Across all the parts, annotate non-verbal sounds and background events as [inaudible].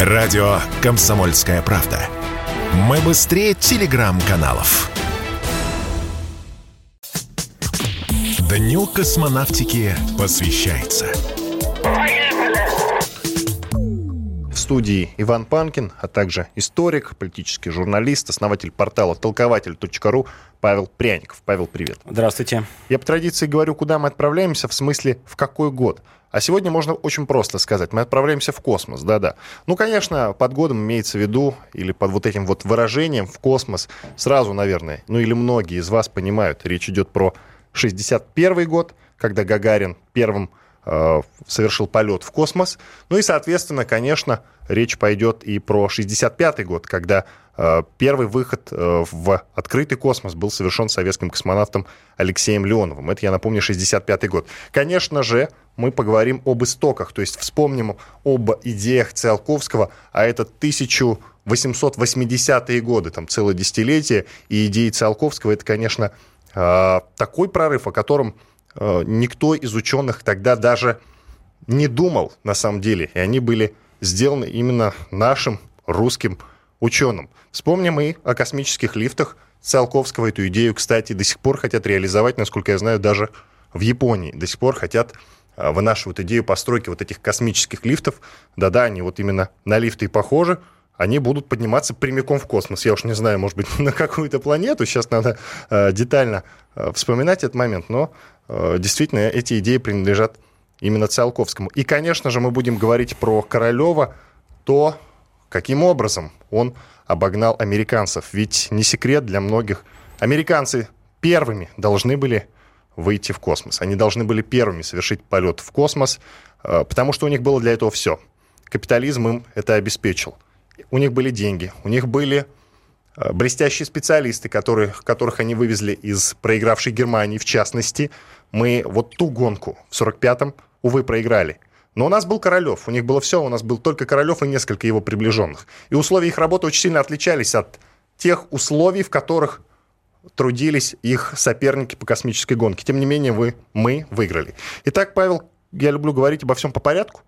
Радио «Комсомольская правда». Мы быстрее телеграм-каналов. Дню космонавтики посвящается. Студии Иван Панкин, а также историк, политический журналист, основатель портала толкователь.ру Павел Пряников. Павел, привет. Здравствуйте. Я по традиции говорю, куда мы отправляемся, в смысле, в какой год. А сегодня можно очень просто сказать. Мы отправляемся в космос, да-да. Ну, конечно, под годом имеется в виду, или под вот этим вот выражением в космос, сразу, наверное, ну или многие из вас понимают, речь идет про 61 год, когда Гагарин первым совершил полет в космос. Ну и, соответственно, конечно, речь пойдет и про 65 год, когда э, первый выход э, в открытый космос был совершен советским космонавтом Алексеем Леоновым. Это, я напомню, 65 год. Конечно же, мы поговорим об истоках, то есть вспомним об идеях Циолковского, а это 1880-е годы, там целое десятилетие, и идеи Циолковского, это, конечно, э, такой прорыв, о котором э, никто из ученых тогда даже не думал на самом деле, и они были сделаны именно нашим русским ученым. Вспомним и о космических лифтах Циолковского. Эту идею, кстати, до сих пор хотят реализовать, насколько я знаю, даже в Японии. До сих пор хотят а, вынашивают идею постройки вот этих космических лифтов. Да-да, они вот именно на лифты и похожи. Они будут подниматься прямиком в космос. Я уж не знаю, может быть, [laughs] на какую-то планету. Сейчас надо э, детально э, вспоминать этот момент. Но э, действительно, эти идеи принадлежат именно Циолковскому. И, конечно же, мы будем говорить про Королева, то, каким образом он обогнал американцев. Ведь не секрет для многих. Американцы первыми должны были выйти в космос. Они должны были первыми совершить полет в космос, потому что у них было для этого все. Капитализм им это обеспечил. У них были деньги, у них были э, блестящие специалисты, которые, которых они вывезли из проигравшей Германии, в частности. Мы вот ту гонку в 45-м, увы, проиграли. Но у нас был Королев, у них было все, у нас был только Королев и несколько его приближенных. И условия их работы очень сильно отличались от тех условий, в которых трудились их соперники по космической гонке. Тем не менее, вы, мы выиграли. Итак, Павел, я люблю говорить обо всем по порядку.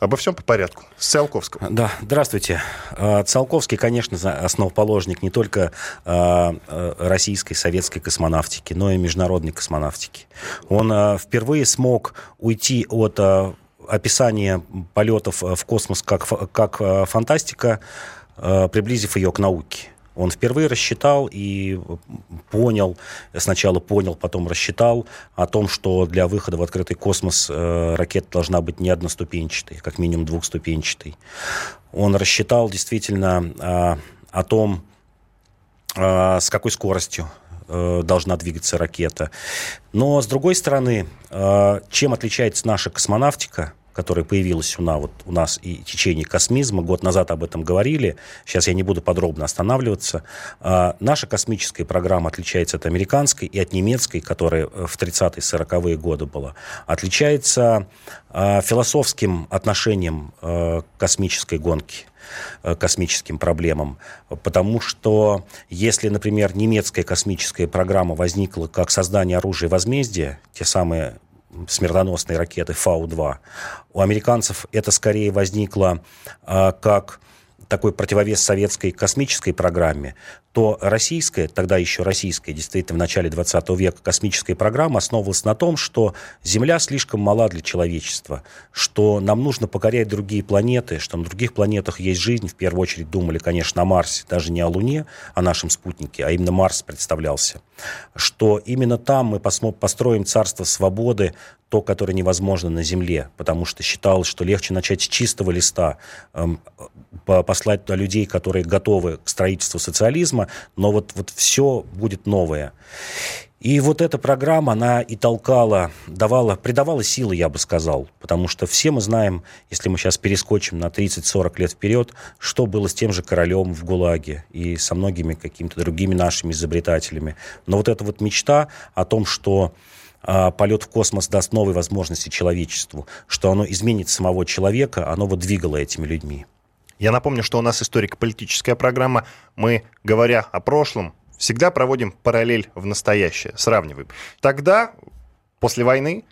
Обо всем по порядку. С Циолковского. Да, здравствуйте. А, Циолковский, конечно, основоположник не только а, а, российской, советской космонавтики, но и международной космонавтики. Он впервые смог уйти от описания полетов в космос как, как фантастика, приблизив ее к науке. Он впервые рассчитал и понял, сначала понял, потом рассчитал о том, что для выхода в открытый космос э, ракета должна быть не одноступенчатой, как минимум двухступенчатой. Он рассчитал действительно э, о том, э, с какой скоростью э, должна двигаться ракета. Но, с другой стороны, э, чем отличается наша космонавтика – которая появилась у нас, вот, у нас и в течение космизма. Год назад об этом говорили. Сейчас я не буду подробно останавливаться. А, наша космическая программа отличается от американской и от немецкой, которая в 30-е, 40-е годы была. Отличается а, философским отношением а, космической гонке космическим проблемам. Потому что если, например, немецкая космическая программа возникла как создание оружия возмездия, те самые смертоносной ракеты Фау-2. У американцев это скорее возникло э, как такой противовес советской космической программе, то российская, тогда еще российская, действительно, в начале 20 века космическая программа основывалась на том, что Земля слишком мала для человечества, что нам нужно покорять другие планеты, что на других планетах есть жизнь. В первую очередь думали, конечно, о Марсе, даже не о Луне, о нашем спутнике, а именно Марс представлялся. Что именно там мы построим царство свободы, то, которое невозможно на Земле, потому что считалось, что легче начать с чистого листа, эм, послать туда людей, которые готовы к строительству социализма, но вот, вот все будет новое. И вот эта программа, она и толкала, давала, придавала силы, я бы сказал. Потому что все мы знаем, если мы сейчас перескочим на 30-40 лет вперед, что было с тем же королем в ГУЛАГе и со многими какими-то другими нашими изобретателями. Но вот эта вот мечта о том, что а, полет в космос даст новые возможности человечеству, что оно изменит самого человека, оно вот двигало этими людьми. Я напомню, что у нас историко-политическая программа. Мы, говоря о прошлом, всегда проводим параллель в настоящее, сравниваем. Тогда, после войны,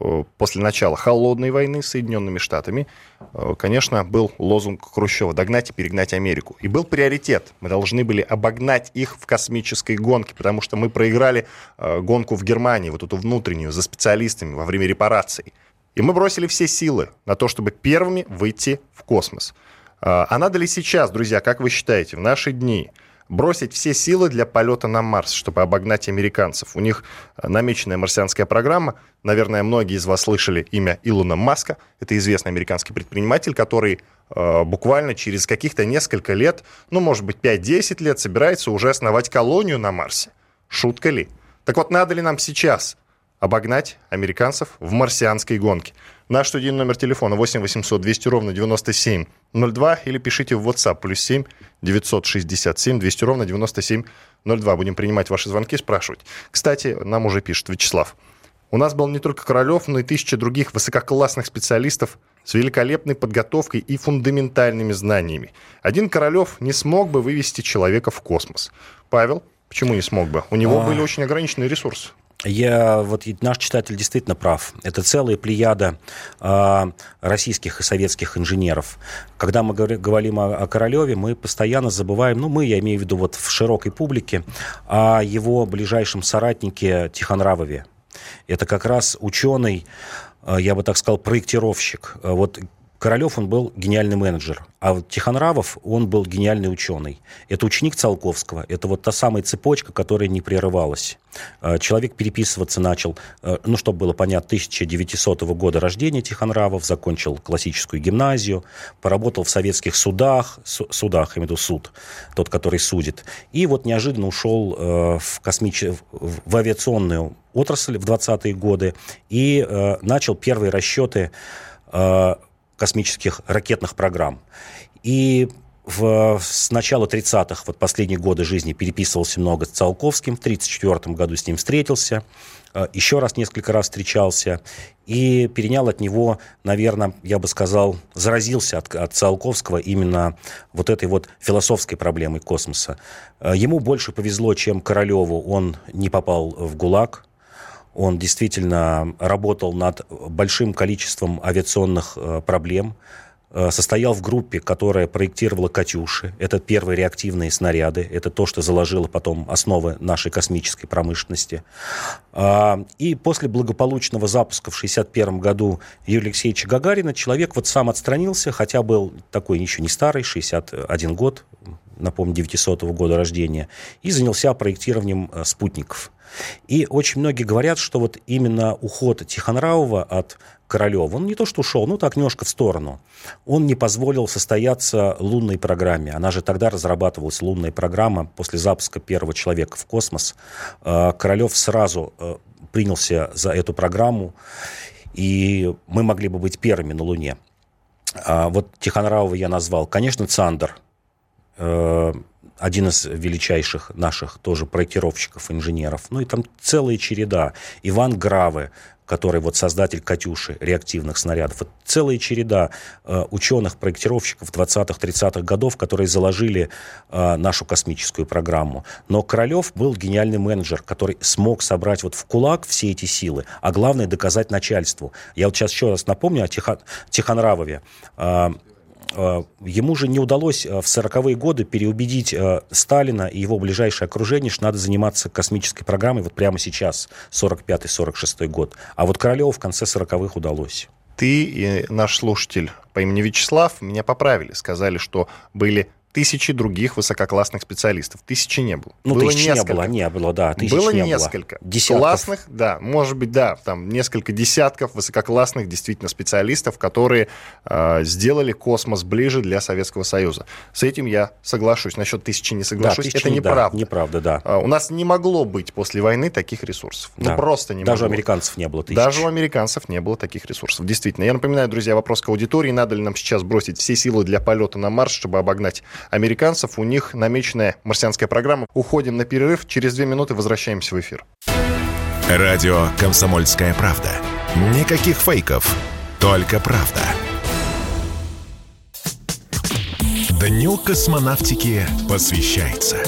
э, после начала холодной войны с Соединенными Штатами, э, конечно, был лозунг Хрущева «догнать и перегнать Америку». И был приоритет. Мы должны были обогнать их в космической гонке, потому что мы проиграли э, гонку в Германии, вот эту внутреннюю, за специалистами во время репараций. И мы бросили все силы на то, чтобы первыми выйти в космос. А надо ли сейчас, друзья, как вы считаете, в наши дни – бросить все силы для полета на Марс, чтобы обогнать американцев. У них э, намеченная марсианская программа. Наверное, многие из вас слышали имя Илона Маска. Это известный американский предприниматель, который э, буквально через каких-то несколько лет, ну, может быть, 5-10 лет, собирается уже основать колонию на Марсе. Шутка ли? Так вот, надо ли нам сейчас обогнать американцев в марсианской гонке? Наш студийный номер телефона 8 800 200 ровно 9702 или пишите в WhatsApp плюс 7 967 200 ровно 9702. Будем принимать ваши звонки, спрашивать. Кстати, нам уже пишет Вячеслав. У нас был не только Королев, но и тысячи других высококлассных специалистов с великолепной подготовкой и фундаментальными знаниями. Один Королев не смог бы вывести человека в космос. Павел, почему не смог бы? У него а... были очень ограниченные ресурсы. Я, вот наш читатель действительно прав. Это целая плеяда э, российских и советских инженеров. Когда мы говорим о, о Королеве, мы постоянно забываем, ну, мы, я имею в виду вот в широкой публике, о его ближайшем соратнике Тихонравове. Это как раз ученый, я бы так сказал, проектировщик. Вот Королев, он был гениальный менеджер, а Тихонравов, он был гениальный ученый. Это ученик Циолковского, это вот та самая цепочка, которая не прерывалась. А, человек переписываться начал, а, ну, чтобы было понятно, 1900 года рождения Тихонравов, закончил классическую гимназию, поработал в советских судах, судах, я имею в виду суд, тот, который судит, и вот неожиданно ушел а, в, космич... в авиационную отрасль в 20-е годы и начал первые расчеты космических ракетных программ. И в, с начала 30-х, вот последние годы жизни, переписывался много с Циолковским. В 1934 году с ним встретился. Э, еще раз несколько раз встречался. И перенял от него, наверное, я бы сказал, заразился от, от Циолковского именно вот этой вот философской проблемой космоса. Э, ему больше повезло, чем Королеву. Он не попал в ГУЛАГ, он действительно работал над большим количеством авиационных э, проблем, э, состоял в группе, которая проектировала «Катюши». Это первые реактивные снаряды. Это то, что заложило потом основы нашей космической промышленности. А, и после благополучного запуска в 1961 году Юрия Алексеевича Гагарина человек вот сам отстранился, хотя был такой еще не старый, 61 год, напомню, 900 -го года рождения, и занялся проектированием э, спутников. И очень многие говорят, что вот именно уход Тихонравова от Королева, он не то что ушел, ну так немножко в сторону. Он не позволил состояться лунной программе. Она же тогда разрабатывалась, лунная программа, после запуска первого человека в космос. Э, Королев сразу э, принялся за эту программу, и мы могли бы быть первыми на Луне. А вот Тихонравова я назвал. Конечно, Цандер один из величайших наших тоже проектировщиков, инженеров. Ну и там целая череда. Иван Гравы, который вот создатель «Катюши», реактивных снарядов. Вот целая череда э, ученых, проектировщиков 20-30-х годов, которые заложили э, нашу космическую программу. Но Королев был гениальный менеджер, который смог собрать вот в кулак все эти силы, а главное доказать начальству. Я вот сейчас еще раз напомню о Тихон, Тихонравове. Э, Э, ему же не удалось э, в 40-е годы переубедить э, Сталина и его ближайшее окружение, что надо заниматься космической программой вот прямо сейчас, 45-46 год. А вот Королеву в конце 40-х удалось. Ты и наш слушатель по имени Вячеслав меня поправили, сказали, что были тысячи других высококлассных специалистов. Тысячи не было. Ну, было тысячи несколько. не было, не было, да. Было не несколько. Было. Десятков. Классных, да, может быть, да, там несколько десятков высококлассных действительно специалистов, которые э, сделали космос ближе для Советского Союза. С этим я соглашусь. Насчет тысячи не соглашусь. Да, тысячи, Это неправда. Да, неправда, да. Uh, у нас не могло быть после войны таких ресурсов. Ну, да. Ну, просто не Даже могло. у американцев не было тысяч. Даже у американцев не было таких ресурсов. Действительно. Я напоминаю, друзья, вопрос к аудитории. Надо ли нам сейчас бросить все силы для полета на Марс, чтобы обогнать американцев? У них намеченная марсианская программа. Уходим на перерыв. Через две минуты возвращаемся в эфир. Радио «Комсомольская правда». Никаких фейков, только правда. Дню космонавтики посвящается.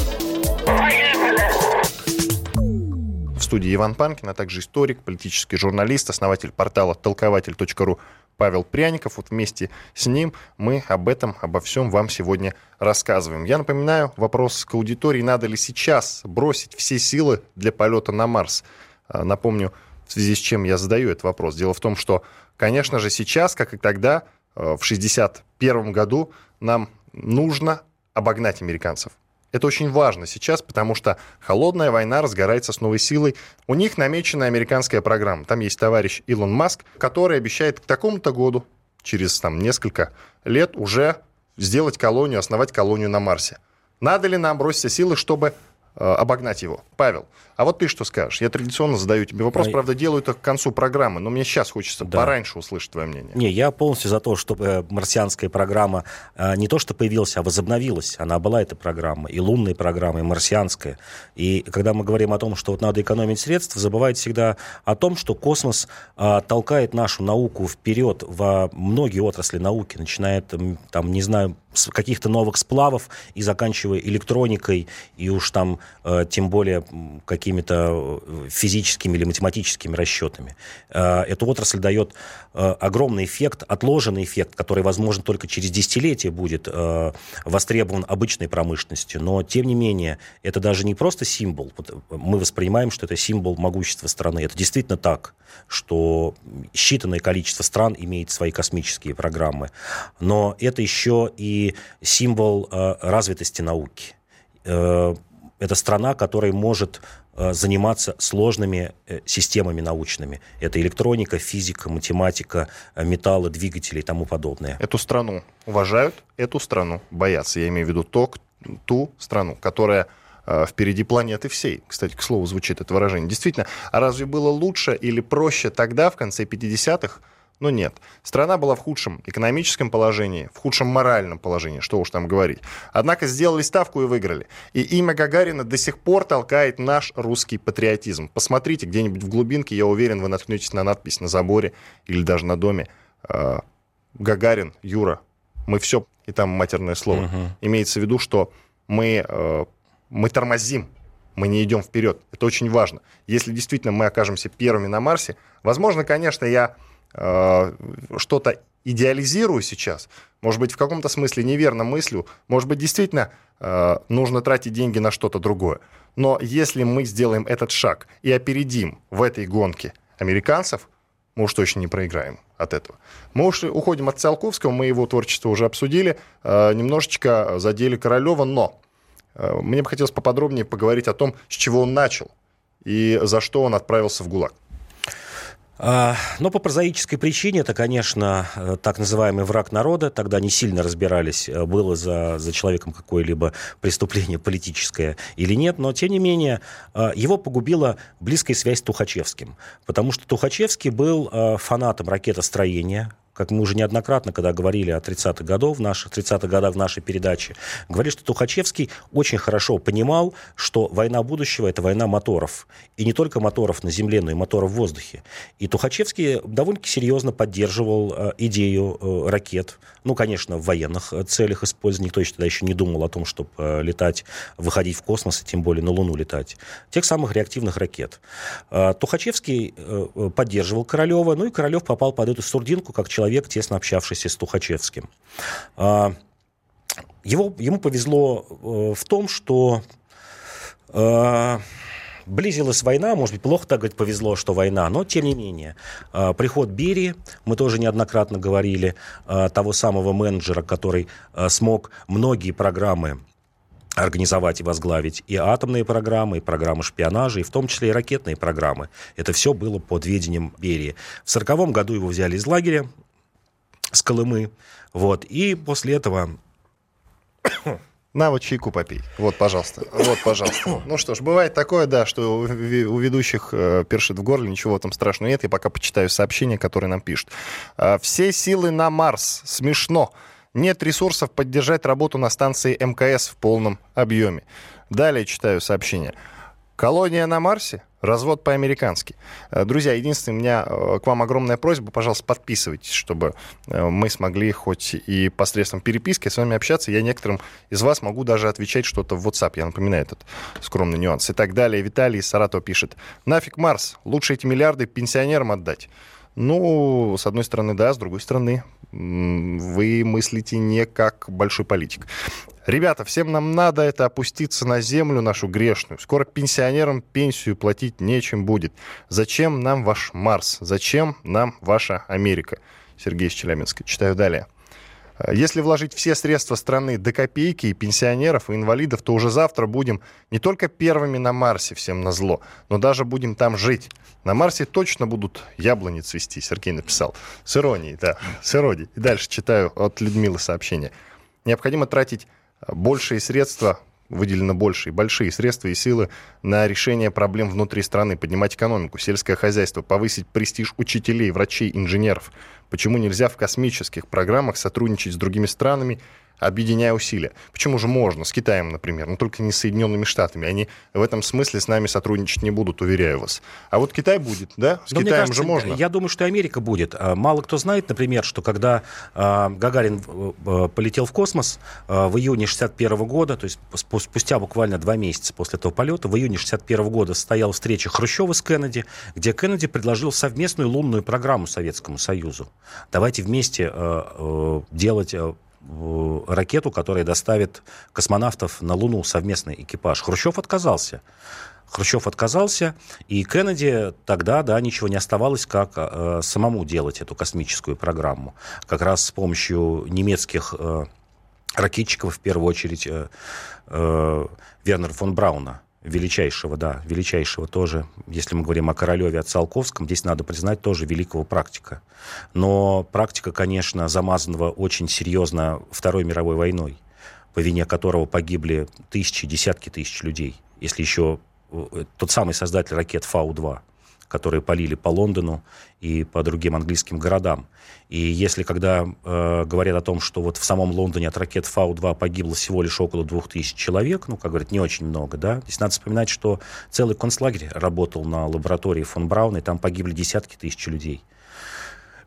студии Иван Панкин, а также историк, политический журналист, основатель портала толкователь.ру Павел Пряников. Вот вместе с ним мы об этом, обо всем вам сегодня рассказываем. Я напоминаю, вопрос к аудитории, надо ли сейчас бросить все силы для полета на Марс. А, напомню, в связи с чем я задаю этот вопрос. Дело в том, что, конечно же, сейчас, как и тогда, э, в 1961 году, нам нужно обогнать американцев. Это очень важно сейчас, потому что холодная война разгорается с новой силой. У них намечена американская программа. Там есть товарищ Илон Маск, который обещает к такому-то году, через там, несколько лет, уже сделать колонию, основать колонию на Марсе. Надо ли нам бросить силы, чтобы обогнать его? Павел, а вот ты что скажешь? Я традиционно задаю тебе вопрос, а... правда, делаю это к концу программы, но мне сейчас хочется да. пораньше услышать твое мнение. Не, я полностью за то, чтобы марсианская программа э, не то что появилась, а возобновилась. Она была, эта программа, и лунная программа, и марсианская. И когда мы говорим о том, что вот надо экономить средства, забывает всегда о том, что космос э, толкает нашу науку вперед во многие отрасли науки, начиная, там, не знаю, каких-то новых сплавов и заканчивая электроникой, и уж там э, тем более какими-то э, физическими или математическими расчетами. Э, эта отрасль дает э, огромный эффект, отложенный эффект, который, возможно, только через десятилетия будет востребован обычной промышленностью. Но, тем не менее, это даже не просто символ. Мы воспринимаем, что это символ могущества страны. Это действительно так, что считанное количество стран имеет свои космические программы. Но это еще и символ развитости науки это страна, которая может Э, заниматься сложными э, системами научными. Это электроника, физика, математика, э, металлы, двигатели и тому подобное. Эту страну уважают, эту страну боятся. Я имею в виду то, ту страну, которая впереди планеты всей. Кстати, к слову, звучит это выражение. Действительно, а разве было лучше или проще тогда, в конце 50-х, но нет. Страна была в худшем экономическом положении, в худшем моральном положении, что уж там говорить. Однако сделали ставку и выиграли. И имя Гагарина до сих пор толкает наш русский патриотизм. Посмотрите, где-нибудь в глубинке, я уверен, вы наткнетесь на надпись на заборе или даже на доме. А, Гагарин, Юра, мы все, и там матерное слово. Угу. Имеется в виду, что мы, э, мы тормозим мы не идем вперед. Это очень важно. Если действительно мы окажемся первыми на Марсе, возможно, конечно, я что-то идеализирую сейчас, может быть, в каком-то смысле неверно мыслю, может быть, действительно э, нужно тратить деньги на что-то другое. Но если мы сделаем этот шаг и опередим в этой гонке американцев, мы уж точно не проиграем от этого. Мы уж уходим от Циолковского, мы его творчество уже обсудили, э, немножечко задели Королева, но мне бы хотелось поподробнее поговорить о том, с чего он начал и за что он отправился в ГУЛАГ. А, но по прозаической причине это, конечно, э, так называемый враг народа. Тогда не сильно разбирались, э, было за, за человеком какое-либо преступление [laughs] политическое или нет. Но, тем не менее, э, его погубила близкая связь с Тухачевским. Потому что Тухачевский был фанатом ракетостроения, как мы уже неоднократно, когда говорили о 30-х годах, в наших 30-х годах в нашей передаче, говорили, что Тухачевский очень хорошо понимал, что война будущего – это война моторов. И не только моторов на земле, но и моторов в воздухе. И Тухачевский довольно-таки серьезно поддерживал э, идею э, ракет. Ну, конечно, в военных э, целях использования. Никто еще тогда еще не думал о том, чтобы летать, выходить в космос, и тем более на Луну летать. Тех самых реактивных ракет. Тухачевский поддерживал Королева, ну и Королев попал под эту сурдинку, как человек, человек, тесно общавшийся с Тухачевским. А, его, ему повезло э, в том, что э, близилась война, может быть, плохо так говорить, повезло, что война, но тем не менее. Э, приход Берии, мы тоже неоднократно говорили, того самого менеджера, который смог многие программы организовать и возглавить и атомные программы, и программы шпионажа, и в том числе и ракетные программы. Это все было под ведением Берии. В 1940 году его взяли из лагеря, с Колымы. Вот. И после этого... На, вот чайку попей. Вот, пожалуйста. Вот, пожалуйста. [coughs] Ну что ж, бывает такое, да, что у ведущих э, першит в горле, ничего там страшного нет. Я пока почитаю сообщения, которые нам пишут. «А, Все силы на Марс. Смешно. Нет ресурсов поддержать работу на станции МКС в полном объеме. Далее читаю сообщение. Колония на Марсе? Развод по-американски. Э, друзья, единственное, у меня э, к вам огромная просьба, пожалуйста, подписывайтесь, чтобы э, мы смогли хоть и посредством переписки с вами общаться. Я некоторым из вас могу даже отвечать что-то в WhatsApp. Я напоминаю этот скромный нюанс. И так далее. Виталий из Саратова пишет. Нафиг Марс, лучше эти миллиарды пенсионерам отдать. Ну, с одной стороны, да, с другой стороны, вы мыслите не как большой политик. Ребята, всем нам надо это опуститься на землю нашу грешную. Скоро пенсионерам пенсию платить нечем будет. Зачем нам ваш Марс? Зачем нам ваша Америка? Сергей из Челябинска. Читаю далее. Если вложить все средства страны до копейки и пенсионеров, и инвалидов, то уже завтра будем не только первыми на Марсе, всем на зло, но даже будем там жить. На Марсе точно будут яблони цвести, Сергей написал. С иронией, да, с иронией. И дальше читаю от Людмилы сообщение. Необходимо тратить большие средства выделено больше и большие средства и силы на решение проблем внутри страны, поднимать экономику, сельское хозяйство, повысить престиж учителей, врачей, инженеров. Почему нельзя в космических программах сотрудничать с другими странами объединяя усилия. Почему же можно? С Китаем, например, но только не с Соединенными Штатами. Они в этом смысле с нами сотрудничать не будут, уверяю вас. А вот Китай будет, да? С но Китаем кажется, же можно. Я думаю, что Америка будет. А, мало кто знает, например, что когда а, Гагарин э, полетел в космос а, в июне 61 года, то есть спустя буквально два месяца после этого полета, в июне 61 года состояла встреча Хрущева с Кеннеди, где Кеннеди предложил совместную лунную программу Советскому Союзу. Давайте вместе э, э, делать ракету, которая доставит космонавтов на Луну, совместный экипаж. Хрущев отказался. Хрущев отказался, и Кеннеди тогда, да, ничего не оставалось, как э, самому делать эту космическую программу. Как раз с помощью немецких э, ракетчиков, в первую очередь, э, э, Вернера фон Брауна величайшего, да, величайшего тоже, если мы говорим о Королеве, о Циолковском, здесь надо признать тоже великого практика. Но практика, конечно, замазанного очень серьезно Второй мировой войной, по вине которого погибли тысячи, десятки тысяч людей. Если еще э, тот самый создатель ракет Фау-2, которые полили по Лондону и по другим английским городам. И если когда э, говорят о том, что вот в самом Лондоне от ракет Фау-2 погибло всего лишь около 2000 человек, ну, как говорят, не очень много, да, здесь надо вспоминать, что целый концлагерь работал на лаборатории фон Брауна, и там погибли десятки тысяч людей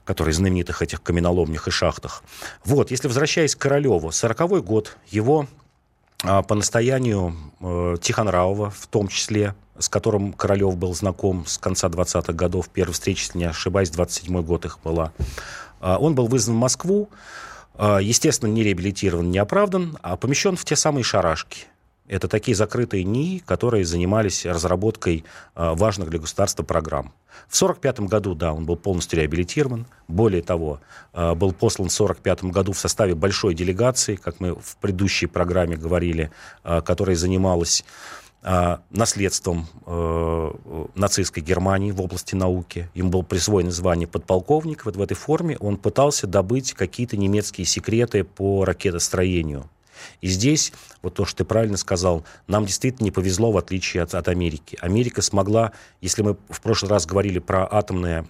которые знаменитых этих каменоломнях и шахтах. Вот, если возвращаясь к Королеву, 40-й год, его а, по настоянию э, Тихонравова, в том числе, с которым Королев был знаком с конца 20-х годов, первая встреча, если не ошибаюсь, 27-й год их была, а, он был вызван в Москву, а, естественно, не реабилитирован, не оправдан, а помещен в те самые шарашки. Это такие закрытые НИИ, которые занимались разработкой а, важных для государства программ. В 1945 году, да, он был полностью реабилитирован. Более того, был послан в 1945 году в составе большой делегации, как мы в предыдущей программе говорили, которая занималась наследством э, нацистской Германии в области науки. Им был присвоено звание подполковник. Вот в этой форме он пытался добыть какие-то немецкие секреты по ракетостроению. И здесь, вот то, что ты правильно сказал, нам действительно не повезло, в отличие от, от Америки. Америка смогла, если мы в прошлый раз говорили про атомное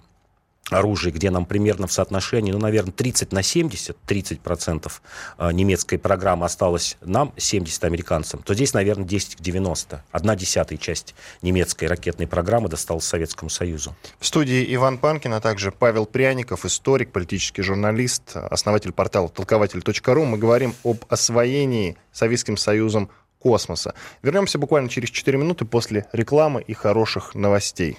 оружие, где нам примерно в соотношении, ну, наверное, 30 на 70, 30 процентов а, немецкой программы осталось нам, 70 американцам, то здесь, наверное, 10 к 90. Одна десятая часть немецкой ракетной программы досталась Советскому Союзу. В студии Иван Панкин, а также Павел Пряников, историк, политический журналист, основатель портала толкователь.ру. Мы говорим об освоении Советским Союзом космоса. Вернемся буквально через 4 минуты после рекламы и хороших новостей.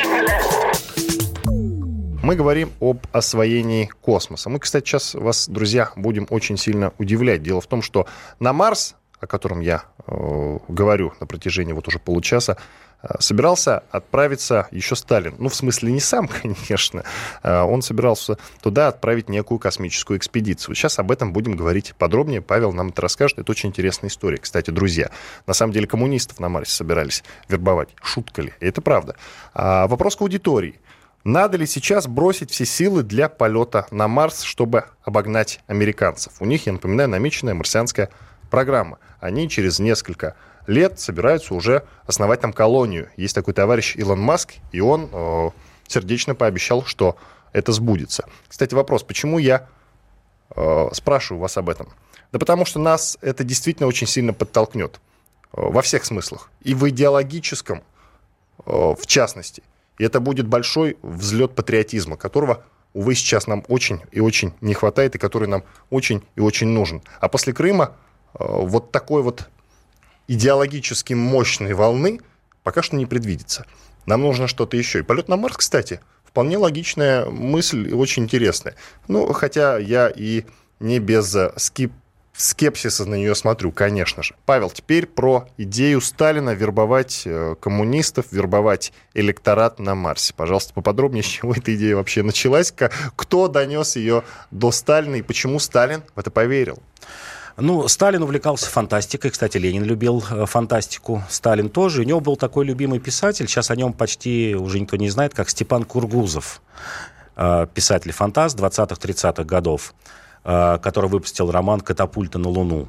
Мы говорим об освоении космоса. Мы, кстати, сейчас вас, друзья, будем очень сильно удивлять. Дело в том, что на Марс, о котором я э, говорю на протяжении вот уже получаса, э, собирался отправиться еще Сталин. Ну, в смысле, не сам, [laughs] конечно. Э, он собирался туда отправить некую космическую экспедицию. Сейчас об этом будем говорить подробнее. Павел нам это расскажет. Это очень интересная история. Кстати, друзья, на самом деле коммунистов на Марсе собирались вербовать. Шутка ли? Это правда. А вопрос к аудитории. Надо ли сейчас бросить все силы для полета на Марс, чтобы обогнать американцев? У них, я напоминаю, намеченная марсианская программа. Они через несколько лет собираются уже основать там колонию. Есть такой товарищ Илон Маск, и он э, сердечно пообещал, что это сбудется. Кстати, вопрос, почему я э, спрашиваю вас об этом? Да потому что нас это действительно очень сильно подтолкнет. Э, во всех смыслах. И в идеологическом, э, в частности. И это будет большой взлет патриотизма, которого, увы, сейчас нам очень и очень не хватает, и который нам очень и очень нужен. А после Крыма э, вот такой вот идеологически мощной волны пока что не предвидится. Нам нужно что-то еще. И полет на Марс, кстати, вполне логичная мысль и очень интересная. Ну, хотя я и не без скип скепсиса на нее смотрю, конечно же. Павел, теперь про идею Сталина вербовать э, коммунистов, вербовать электорат на Марсе. Пожалуйста, поподробнее, с чего эта идея вообще началась, кто донес ее до Сталина и почему Сталин в это поверил? Ну, Сталин увлекался фантастикой. Кстати, Ленин любил э, фантастику. Сталин тоже. У него был такой любимый писатель. Сейчас о нем почти уже никто не знает, как Степан Кургузов. Э, писатель-фантаст 20-30-х годов. Э, который выпустил роман «Катапульта на Луну»,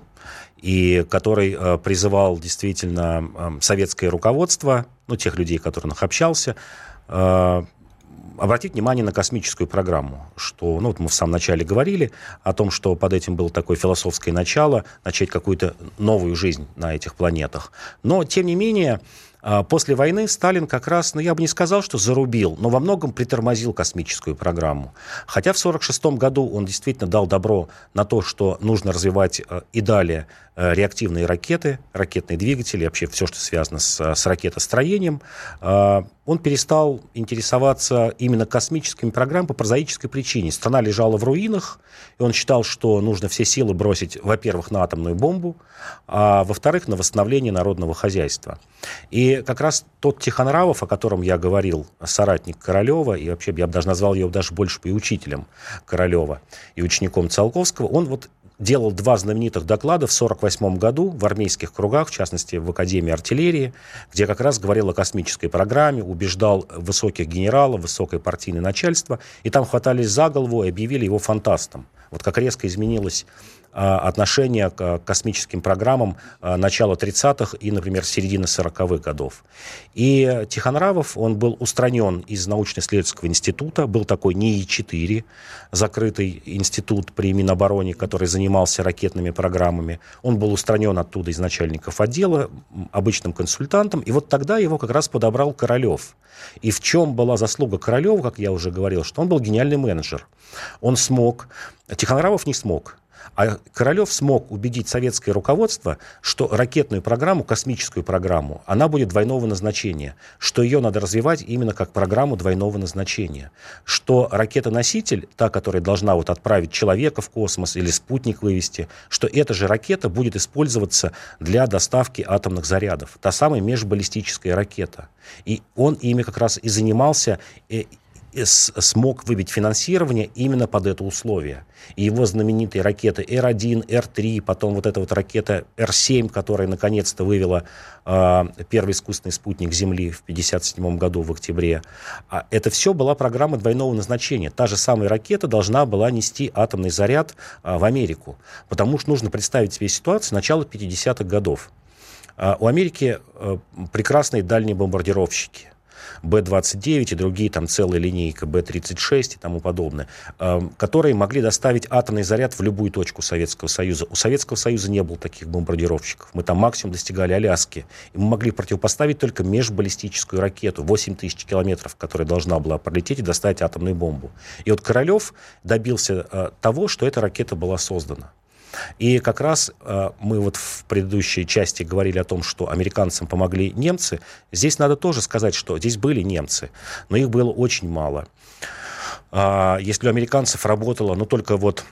и который э, призывал действительно э, советское руководство, ну, тех людей, которых общался, обратить внимание на космическую программу, что, ну, вот мы в самом начале говорили о том, что под этим было такое философское начало, начать какую-то новую жизнь на этих планетах. Но, тем не менее, после войны Сталин как раз, ну я бы не сказал, что зарубил, но во многом притормозил космическую программу. Хотя в 1946 году он действительно дал добро на то, что нужно развивать э, и далее э, реактивные ракеты, ракетные двигатели, вообще все, что связано с, с ракетостроением. Он перестал интересоваться именно космическими программами по прозаической причине. Страна лежала в руинах, и он считал, что нужно все силы бросить, во-первых, на атомную бомбу, а во-вторых, на восстановление народного хозяйства. И как раз тот Тихонравов, о котором я говорил, соратник Королева, и вообще я бы даже назвал его даже больше и учителем Королева, и учеником Циолковского, он вот делал два знаменитых доклада в 1948 году в армейских кругах, в частности, в Академии артиллерии, где как раз говорил о космической программе, убеждал высоких генералов, высокое партийное начальство, и там хватались за голову и объявили его фантастом. Вот как резко изменилось отношение к космическим программам а, начала 30-х и, например, середины 40-х годов. И Тихонравов, он был устранен из научно-исследовательского института, был такой НИИ-4, закрытый институт при Минобороне, который занимался ракетными программами. Он был устранен оттуда из начальников отдела, обычным консультантом, и вот тогда его как раз подобрал Королев. И в чем была заслуга Королева, как я уже говорил, что он был гениальный менеджер. Он смог, Тихонравов не смог, а Королев смог убедить советское руководство, что ракетную программу, космическую программу, она будет двойного назначения, что ее надо развивать именно как программу двойного назначения, что ракета-носитель, та, которая должна вот отправить человека в космос или спутник вывести, что эта же ракета будет использоваться для доставки атомных зарядов, та самая межбаллистическая ракета. И он ими как раз и занимался, смог выбить финансирование именно под это условие. И его знаменитые ракеты Р-1, Р-3, потом вот эта вот ракета Р-7, которая наконец-то вывела э, первый искусственный спутник Земли в 1957 году в октябре. А это все была программа двойного назначения. Та же самая ракета должна была нести атомный заряд э, в Америку. Потому что нужно представить себе ситуацию начала 50-х годов. Э, у Америки э, прекрасные дальние бомбардировщики Б-29 и другие, там целая линейка Б-36 и тому подобное, эм, которые могли доставить атомный заряд в любую точку Советского Союза. У Советского Союза не было таких бомбардировщиков. Мы там максимум достигали Аляски. И мы могли противопоставить только межбаллистическую ракету 8 тысяч километров, которая должна была пролететь и доставить атомную бомбу. И вот Королев добился э, того, что эта ракета была создана. И как раз э, мы вот в предыдущей части говорили о том, что американцам помогли немцы. Здесь надо тоже сказать, что здесь были немцы, но их было очень мало. Э, если у американцев работало, ну только вот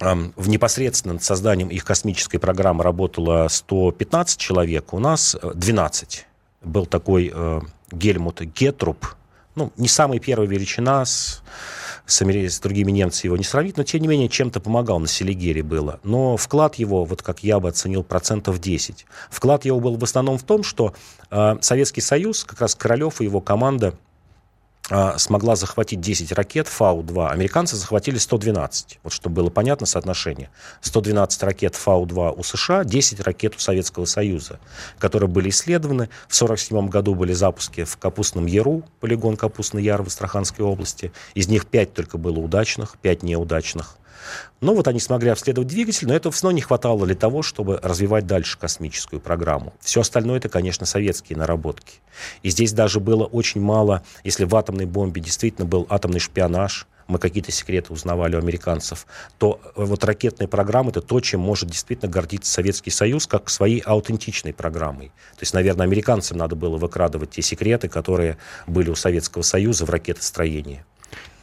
в непосредственно над созданием их космической программы работало 115 человек, у нас 12. Был такой э, Гельмут Гетруп, ну, не самая первая величина, с с, с другими немцами его не сравнить, но тем не менее чем-то помогал на Селигере было. Но вклад его, вот как я бы оценил, процентов 10. Вклад его был в основном в том, что э, Советский Союз, как раз Королев и его команда смогла захватить 10 ракет Фау-2, американцы захватили 112. Вот чтобы было понятно соотношение. 112 ракет Фау-2 у США, 10 ракет у Советского Союза, которые были исследованы. В 1947 году были запуски в Капустном Яру, полигон Капустный Яр в Астраханской области. Из них 5 только было удачных, 5 неудачных. Но вот они смогли обследовать двигатель, но этого все равно не хватало для того, чтобы развивать дальше космическую программу. Все остальное это, конечно, советские наработки. И здесь даже было очень мало, если в атомной бомбе действительно был атомный шпионаж, мы какие-то секреты узнавали у американцев, то вот ракетные программы это то, чем может действительно гордиться Советский Союз, как своей аутентичной программой. То есть, наверное, американцам надо было выкрадывать те секреты, которые были у Советского Союза в ракетостроении.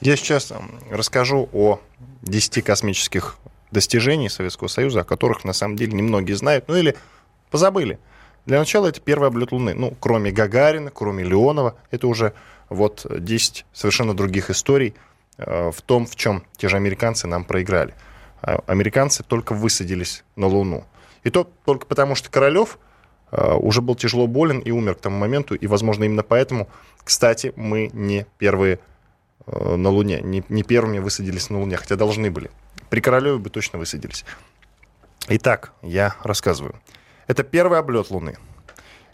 Я сейчас расскажу о 10 космических достижений Советского Союза, о которых на самом деле немногие знают, ну или позабыли. Для начала это первый облет Луны. Ну, кроме Гагарина, кроме Леонова, это уже вот 10 совершенно других историй э, в том, в чем те же американцы нам проиграли. А американцы только высадились на Луну. И то только потому, что Королев э, уже был тяжело болен и умер к тому моменту, и, возможно, именно поэтому, кстати, мы не первые на Луне. Не, не первыми высадились на Луне, хотя должны были. При Королеве бы точно высадились. Итак, я рассказываю. Это первый облет Луны.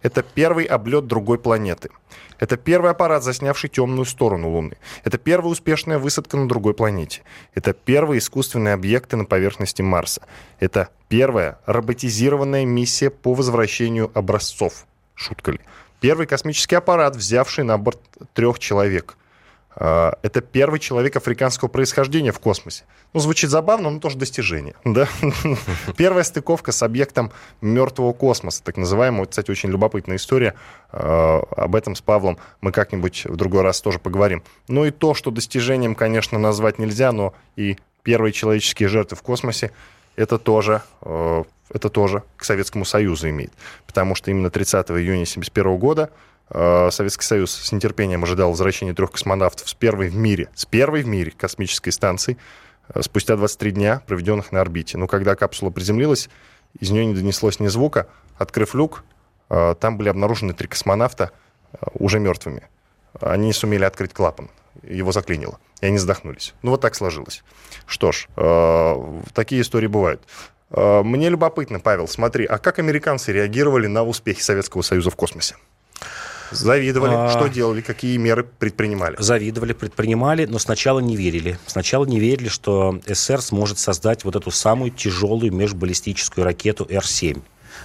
Это первый облет другой планеты. Это первый аппарат, заснявший темную сторону Луны. Это первая успешная высадка на другой планете. Это первые искусственные объекты на поверхности Марса. Это первая роботизированная миссия по возвращению образцов. Шутка ли? Первый космический аппарат, взявший на борт трех человек. А, это первый человек африканского происхождения в космосе. Ну, звучит забавно, но тоже достижение. [laughs] Да? Первая стыковка с объектом мертвого космоса, так называемого. Кстати, очень любопытная история. А, об этом с Павлом мы как-нибудь в другой раз тоже поговорим. Ну и то, что достижением, конечно, назвать нельзя, но и первые человеческие жертвы в космосе, это тоже, а, это тоже к Советскому Союзу имеет. Потому что именно 30 июня 1971 года Советский Союз с нетерпением ожидал возвращения трех космонавтов с первой в мире, с первой в мире космической станции э, спустя 23 дня, проведенных на орбите. Но когда капсула приземлилась, из нее не донеслось ни звука. Открыв люк, э, там были обнаружены три космонавта уже мертвыми. Они не сумели открыть клапан. Его заклинило. И они задохнулись. Ну, вот так сложилось. Что ж, такие истории бывают. Мне любопытно, Павел, смотри, а как американцы реагировали на успехи Советского Союза в космосе? Завидовали. А... Что делали? Какие меры предпринимали? Завидовали, предпринимали, но сначала не верили. Сначала не верили, что СССР сможет создать вот эту самую тяжелую межбаллистическую ракету Р-7.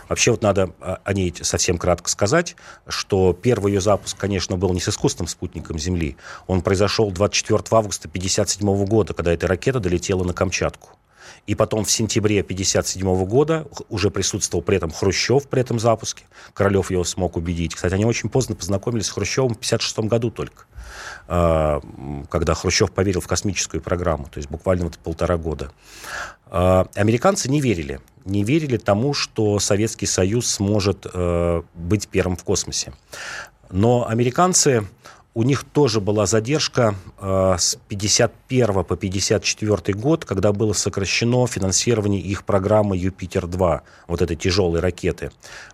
Вообще вот надо о ней совсем кратко сказать, что первый ее запуск, конечно, был не с искусственным спутником Земли. Он произошел 24 августа 1957 года, когда эта ракета долетела на Камчатку. И потом в сентябре 1957 года уже присутствовал при этом Хрущев при этом запуске. Королев его смог убедить. Кстати, они очень поздно познакомились с Хрущевым в 1956 году только, а, когда Хрущев поверил в космическую программу, то есть буквально вот полтора года. А, американцы не верили. Не верили тому, что Советский Союз сможет э, быть первым в космосе. Но американцы у них тоже была задержка э, с 51 по 54 год, когда было сокращено финансирование их программы «Юпитер-2», вот этой тяжелой ракеты.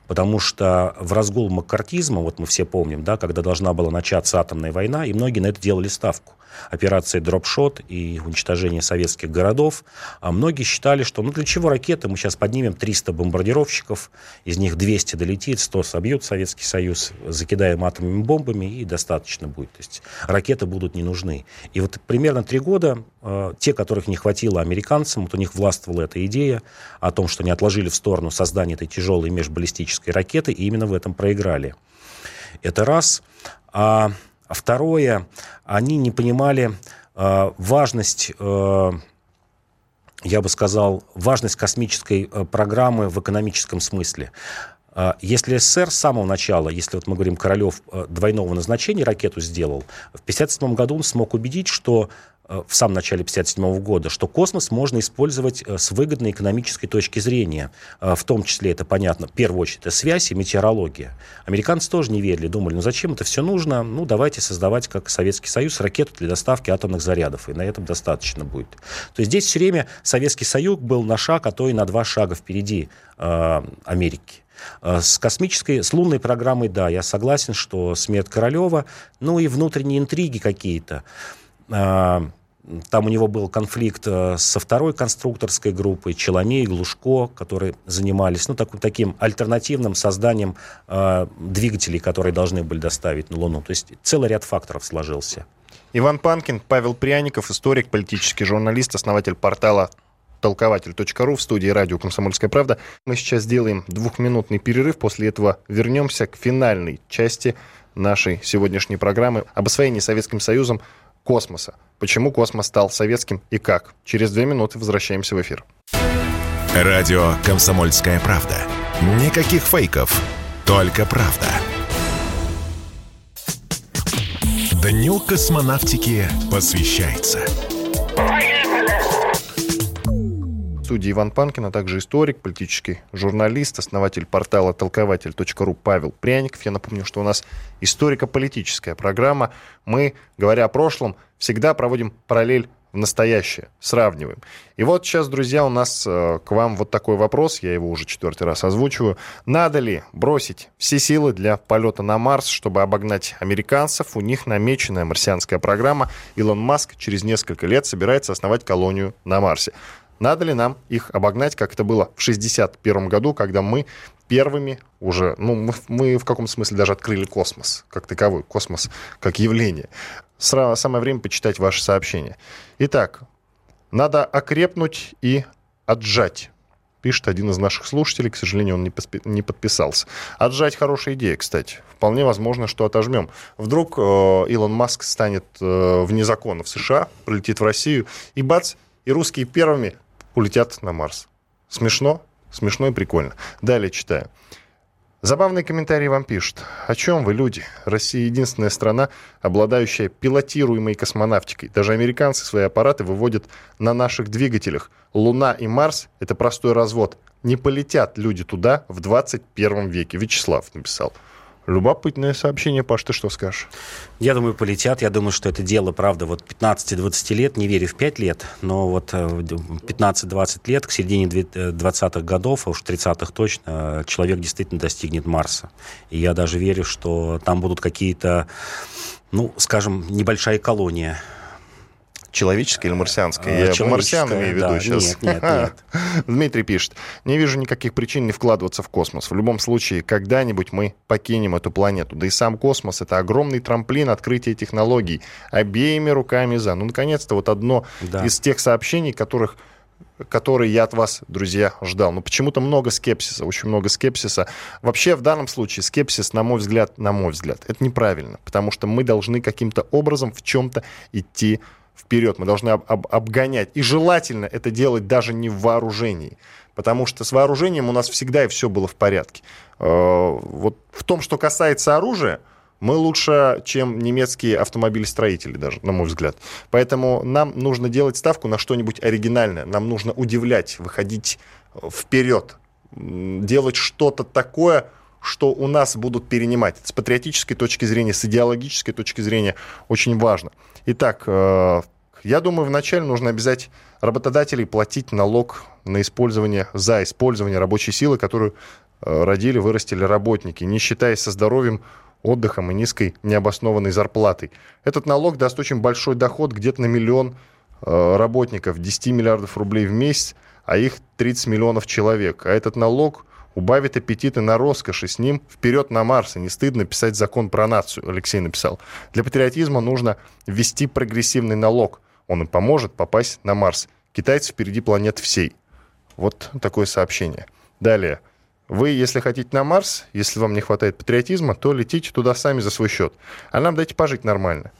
Потому что в разгул маккартизма, вот мы все помним, да, когда должна была начаться атомная война, и многие на это делали ставку операции «Дропшот» и уничтожение советских городов, а многие считали, что ну для чего ракеты, мы сейчас поднимем 300 бомбардировщиков, из них 200 долетит, 100 собьют Советский Союз, закидаем атомными бомбами и достаточно будет. То есть ракеты будут не нужны. И вот примерно три года э, те, которых не хватило американцам, вот у них властвовала эта идея о том, что они отложили в сторону создание этой тяжелой межбаллистической ракеты, и именно в этом проиграли. Это раз. А а второе, они не понимали э, важность, э, я бы сказал, важность космической э, программы в экономическом смысле. Э, если СССР с самого начала, если вот мы говорим, Королев э, двойного назначения ракету сделал, в 1957 году он смог убедить, что в самом начале 1957 года, что космос можно использовать э, с выгодной экономической точки зрения. Э, в том числе, это понятно, в первую очередь, это связь и метеорология. Американцы тоже не верили, думали, ну зачем это все нужно? Ну давайте создавать, как Советский Союз, ракету для доставки атомных зарядов, и на этом достаточно будет. То есть здесь все время Советский Союз был на шаг, а то и на два шага впереди э, Америки. Э, с космической, с лунной программой, да, я согласен, что смерть Королева, ну и внутренние интриги какие-то. Э, там у него был конфликт э, со второй конструкторской группой, Челомей, Глушко, которые занимались ну, так, таким альтернативным созданием э, двигателей, которые должны были доставить на Луну. То есть целый ряд факторов сложился. Иван Панкин, Павел Пряников, историк, политический журналист, основатель портала толкователь.ру в студии радио «Комсомольская правда». Мы сейчас сделаем двухминутный перерыв, после этого вернемся к финальной части нашей сегодняшней программы об освоении Советским Союзом космоса. Почему космос стал советским и как? Через две минуты возвращаемся в эфир. Радио «Комсомольская правда». Никаких фейков, только правда. Дню космонавтики посвящается. Студии Иван Панкин, а также историк, политический журналист, основатель портала толкователь.ру Павел Пряников. Я напомню, что у нас историко-политическая программа. Мы, говоря о прошлом, всегда проводим параллель в настоящее, сравниваем. И вот сейчас, друзья, у нас э, к вам вот такой вопрос, я его уже четвертый раз озвучиваю. Надо ли бросить все силы для полета на Марс, чтобы обогнать американцев? У них намеченная марсианская программа. Илон Маск через несколько лет собирается основать колонию на Марсе. Надо ли нам их обогнать, как это было в 1961 году, когда мы первыми уже, ну, мы, мы в каком смысле даже открыли космос как таковой, космос как явление. Сра- самое время почитать ваши сообщения. Итак, надо окрепнуть и отжать. Пишет один из наших слушателей, к сожалению, он не, поспи- не подписался. Отжать хорошая идея, кстати. Вполне возможно, что отожмем. Вдруг э, Илон Маск станет э, вне закона в США, прилетит в Россию, и бац, и русские первыми улетят на Марс. Смешно? Смешно и прикольно. Далее читаю. Забавный комментарий вам пишут. О чем вы, люди? Россия единственная страна, обладающая пилотируемой космонавтикой. Даже американцы свои аппараты выводят на наших двигателях. Луна и Марс — это простой развод. Не полетят люди туда в 21 веке. Вячеслав написал. Любопытное сообщение, Паш, ты что скажешь? Я думаю, полетят. Я думаю, что это дело, правда, вот 15-20 лет, не верю в 5 лет, но вот 15-20 э, лет, к середине 20-х э, годов, а уж 30-х точно, человек действительно достигнет Марса. И я даже верю, что там будут какие-то, ну, скажем, небольшая колония Человеческое или марсианское? Я марсиан имею в виду да, сейчас. Нет, нет, нет. Дмитрий пишет. Не вижу никаких причин не вкладываться в космос. В любом случае, когда-нибудь мы покинем эту планету. Да и сам космос — это огромный трамплин открытия технологий. Обеими руками за. Ну, наконец-то, вот одно да. из тех сообщений, которых которые я от вас, друзья, ждал. Но почему-то много скепсиса, очень много скепсиса. Вообще, в данном случае скепсис, на мой взгляд, на мой взгляд, это неправильно, потому что мы должны каким-то образом в чем-то идти вперед, мы должны об, об, обгонять. И желательно это делать даже не в вооружении, потому что с вооружением у нас всегда и все было в порядке. Э, вот в том, что касается оружия, мы лучше, чем немецкие автомобилестроители даже, на мой взгляд. Поэтому нам нужно делать ставку на что-нибудь оригинальное. Нам нужно удивлять, выходить вперед, делать что-то такое, что у нас будут перенимать. С патриотической точки зрения, с идеологической точки зрения очень важно. Итак, э, я думаю, вначале нужно обязать работодателей платить налог на использование, за использование рабочей силы, которую э, родили, вырастили работники, не считаясь со здоровьем, отдыхом и низкой необоснованной зарплатой. Этот налог даст очень большой доход, где-то на миллион э, работников, 10 миллиардов рублей в месяц, а их 30 миллионов человек. А этот налог убавит аппетиты на роскошь, и с ним вперед на Марс. И не стыдно писать закон про нацию, Алексей написал. Для патриотизма нужно ввести прогрессивный налог. Он им поможет попасть на Марс. Китайцы впереди планеты всей. Вот такое сообщение. Далее. Вы, если хотите на Марс, если вам не хватает патриотизма, то летите туда сами за свой счет. А нам дайте пожить нормально.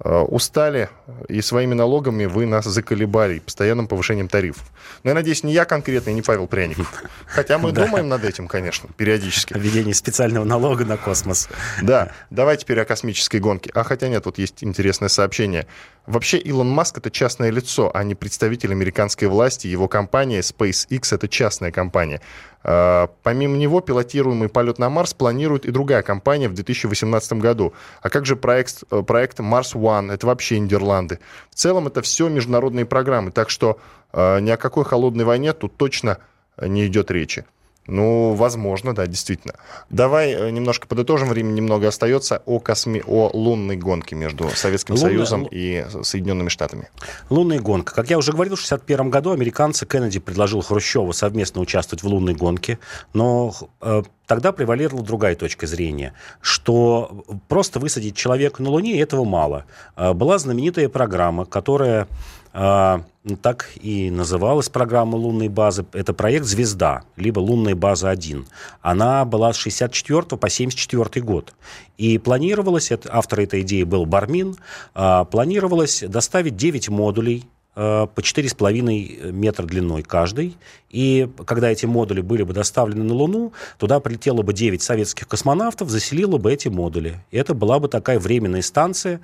Э, устали, и своими налогами вы нас заколебали постоянным повышением тарифов. Но я надеюсь, не я конкретно, и не Павел Пряников. [laughs] Хотя мы думаем над этим, конечно, периодически. Введение специального налога на космос. Да, давай теперь о космической гонке. А хотя нет, вот есть интересное сообщение. Вообще Илон Маск это частное лицо, а не представитель американской власти. Его компания SpaceX это частная компания. А, помимо него пилотируемый полет на Марс планирует и другая компания в 2018 году. А как же проект, э, проект Mars One? Это вообще Нидерланды. В целом это все международные программы, так что э, ни о какой холодной войне тут точно не идет речи. Ну, возможно, да, действительно. Давай э, немножко подытожим, времени немного остается, о, косми... о лунной гонке между Советским Лунная... Союзом и Соединенными Штатами. Лунная гонка. Как я уже говорил, в 1961 году американцы Кеннеди предложил Хрущеву совместно участвовать в лунной гонке, но э, тогда превалировала другая точка зрения, что просто высадить человека на Луне этого мало. Э, была знаменитая программа, которая так и называлась программа лунной базы. Это проект «Звезда», либо «Лунная база 1». Она была с 64 по 74 год. И планировалось, автор этой идеи был Бармин, а, планировалось доставить 9 модулей по 4,5 метра длиной каждый. И когда эти модули были бы доставлены на Луну, туда прилетело бы 9 советских космонавтов, заселило бы эти модули. И это была бы такая временная станция,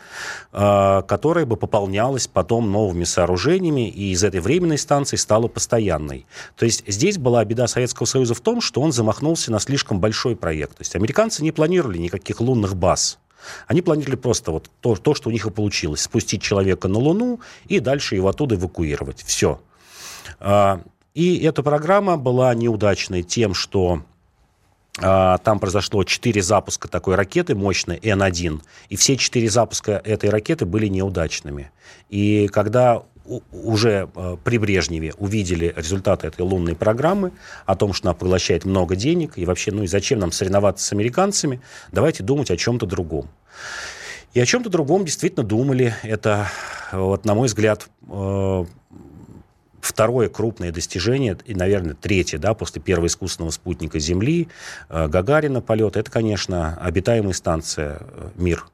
э, которая бы пополнялась потом новыми сооружениями, и из этой временной станции стала постоянной. То есть здесь была беда Советского Союза в том, что он замахнулся на слишком большой проект. То есть американцы не планировали никаких лунных баз. Они планировали просто вот то, то, что у них и получилось. Спустить человека на Луну и дальше его оттуда эвакуировать. Все. А, и эта программа была неудачной тем, что а, там произошло четыре запуска такой ракеты мощной Н-1, и все четыре запуска этой ракеты были неудачными. И когда уже э, при Брежневе увидели результаты этой лунной программы, о том, что она поглощает много денег, и вообще, ну и зачем нам соревноваться с американцами, давайте думать о чем-то другом. И о чем-то другом действительно думали. Это, вот, на мой взгляд, э, второе крупное достижение, и, наверное, третье, да, после первого искусственного спутника Земли, э, Гагарина полет, это, конечно, обитаемая станция «Мир»,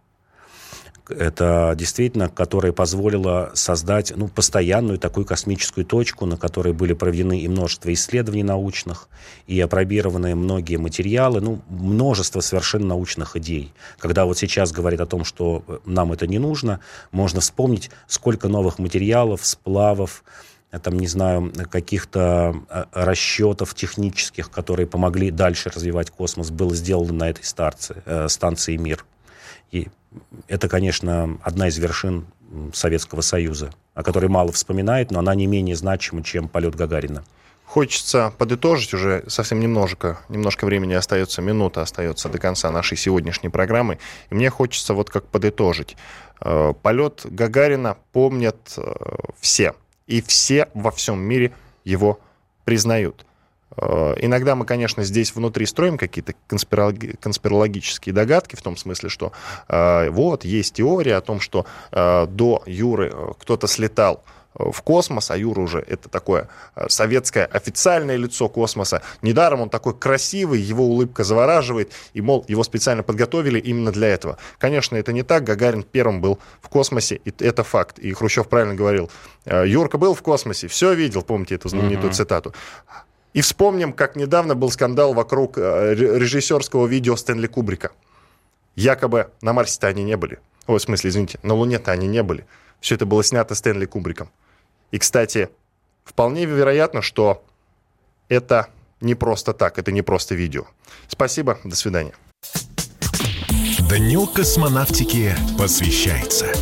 это действительно, которая позволила создать ну, постоянную такую космическую точку, на которой были проведены и множество исследований научных, и опробированы многие материалы, ну, множество совершенно научных идей. Когда вот сейчас говорят о том, что нам это не нужно, можно вспомнить, сколько новых материалов, сплавов, там, не знаю, каких-то э, расчетов технических, которые помогли дальше развивать космос, было сделано на этой старце, э, станции «Мир». И это, конечно, одна из вершин Советского Союза, о которой мало вспоминает, но она не менее значима, чем полет Гагарина. Хочется подытожить уже совсем немножко, немножко времени остается, минута остается до конца нашей сегодняшней программы. И мне хочется вот как подытожить. Э, полет Гагарина помнят э, все. И все во всем мире его признают. Э, иногда мы, конечно, здесь внутри строим какие-то конспирологические догадки, в том смысле, что э, вот есть теория о том, что э, до Юры кто-то слетал в космос, а Юра уже это такое советское официальное лицо космоса. Недаром он такой красивый, его улыбка завораживает, и, мол, его специально подготовили именно для этого. Конечно, это не так, Гагарин первым был в космосе, и это факт. И Хрущев правильно говорил, Юрка был в космосе, все видел, помните эту знаменитую mm-hmm. цитату. И вспомним, как недавно был скандал вокруг э, режиссерского видео Стэнли Кубрика. Якобы на Марсе-то они не были. Ой, в смысле, извините, на Луне-то они не были. Все это было снято Стэнли Кубриком. И, кстати, вполне вероятно, что это не просто так, это не просто видео. Спасибо, до свидания. Дню космонавтики посвящается.